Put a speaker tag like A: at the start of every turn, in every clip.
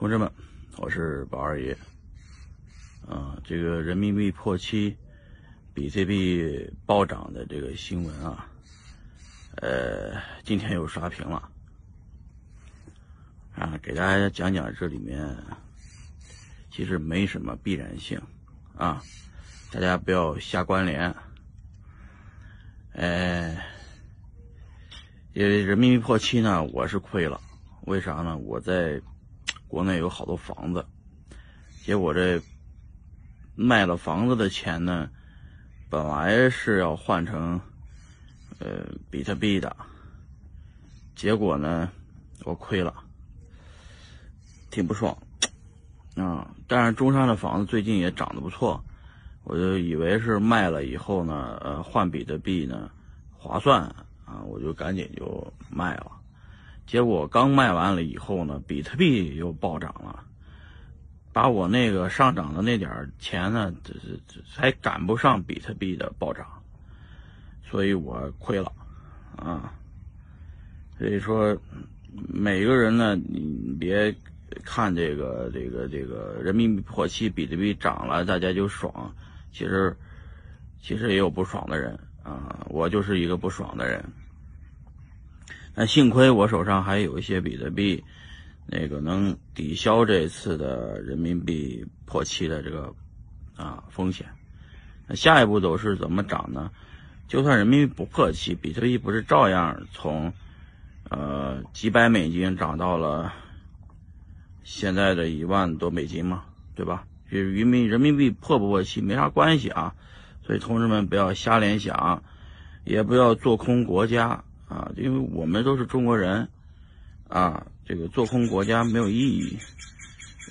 A: 同志们，我是宝二爷。啊，这个人民币破七，比特币暴涨的这个新闻啊，呃，今天又刷屏了。啊，给大家讲讲这里面其实没什么必然性啊，大家不要瞎关联。呃，因为人民币破七呢，我是亏了，为啥呢？我在国内有好多房子，结果这卖了房子的钱呢，本来是要换成呃比特币的，结果呢，我亏了，挺不爽啊！但是中山的房子最近也涨得不错，我就以为是卖了以后呢，呃，换比特币呢划算啊，我就赶紧就卖了。结果刚卖完了以后呢，比特币又暴涨了，把我那个上涨的那点钱呢，这这这还赶不上比特币的暴涨，所以我亏了啊。所以说，每个人呢，你别看这个这个这个人民币破七，比特币涨了，大家就爽。其实，其实也有不爽的人啊，我就是一个不爽的人。那幸亏我手上还有一些比特币，那个能抵消这次的人民币破七的这个啊风险。那下一步走势怎么涨呢？就算人民币不破七，比特币不是照样从呃几百美金涨到了现在的一万多美金吗？对吧？与人民人民币破不破七没啥关系啊。所以同志们不要瞎联想，也不要做空国家。啊，因为我们都是中国人，啊，这个做空国家没有意义。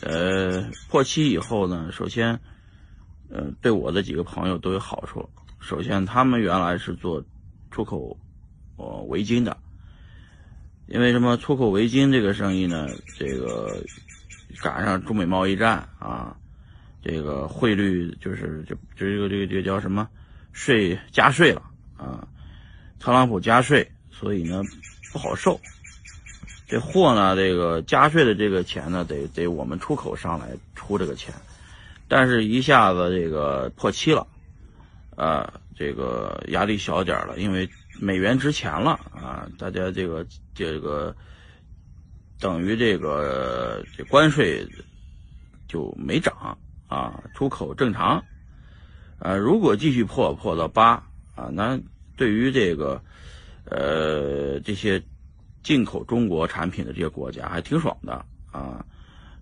A: 呃，破期以后呢，首先，呃，对我的几个朋友都有好处。首先，他们原来是做出口哦围巾的，因为什么？出口围巾这个生意呢，这个赶上中美贸易战啊，这个汇率就是就就这个这个这个叫什么税加税了啊，特朗普加税。所以呢，不好受。这货呢，这个加税的这个钱呢，得得我们出口商来出这个钱。但是，一下子这个破七了，啊，这个压力小点了，因为美元值钱了啊，大家这个这个等于这个这关税就没涨啊，出口正常。啊，如果继续破破到八啊，那对于这个。呃，这些进口中国产品的这些国家还挺爽的啊！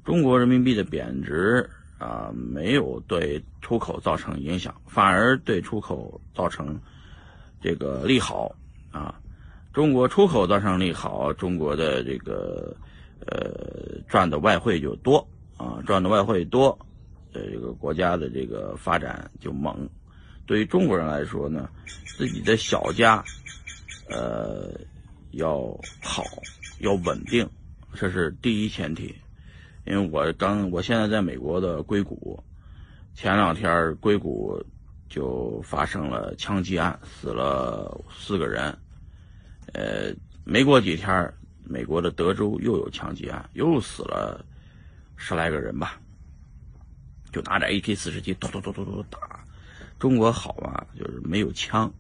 A: 中国人民币的贬值啊，没有对出口造成影响，反而对出口造成这个利好啊！中国出口造成利好，中国的这个呃赚的外汇就多啊，赚的外汇多，呃，这个国家的这个发展就猛。对于中国人来说呢，自己的小家。呃，要好，要稳定，这是第一前提。因为我刚，我现在在美国的硅谷，前两天硅谷就发生了枪击案，死了四个人。呃，没过几天，美国的德州又有枪击案，又死了十来个人吧。就拿着 AK 四十七，咚咚咚咚咚打。中国好啊，就是没有枪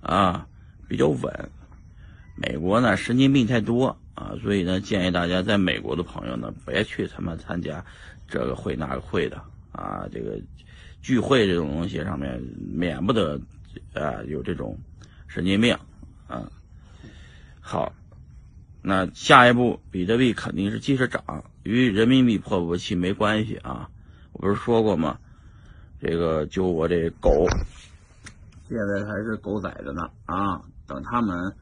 A: 啊。比较稳，美国呢神经病太多啊，所以呢建议大家在美国的朋友呢别去他妈参加这个会那个会的啊，这个聚会这种东西上面免不得啊有这种神经病啊。好，那下一步比特币肯定是继续涨，与人民币破不破期没关系啊。我不是说过吗？这个就我这狗。现在还是狗崽子呢啊！等他们，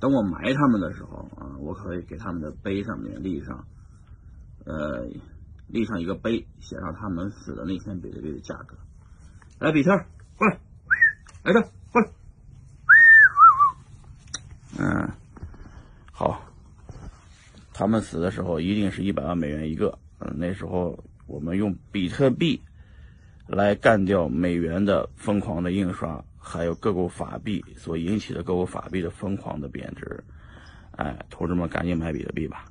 A: 等我埋他们的时候啊，我可以给他们的碑上面立上，呃，立上一个碑，写上他们死的那天比特币的价格。来，比特，过来，来这，过来。嗯，好，他们死的时候一定是一百万美元一个。嗯，那时候我们用比特币来干掉美元的疯狂的印刷。还有各国法币所引起的各国法币的疯狂的贬值，哎，同志们赶紧买比特币吧。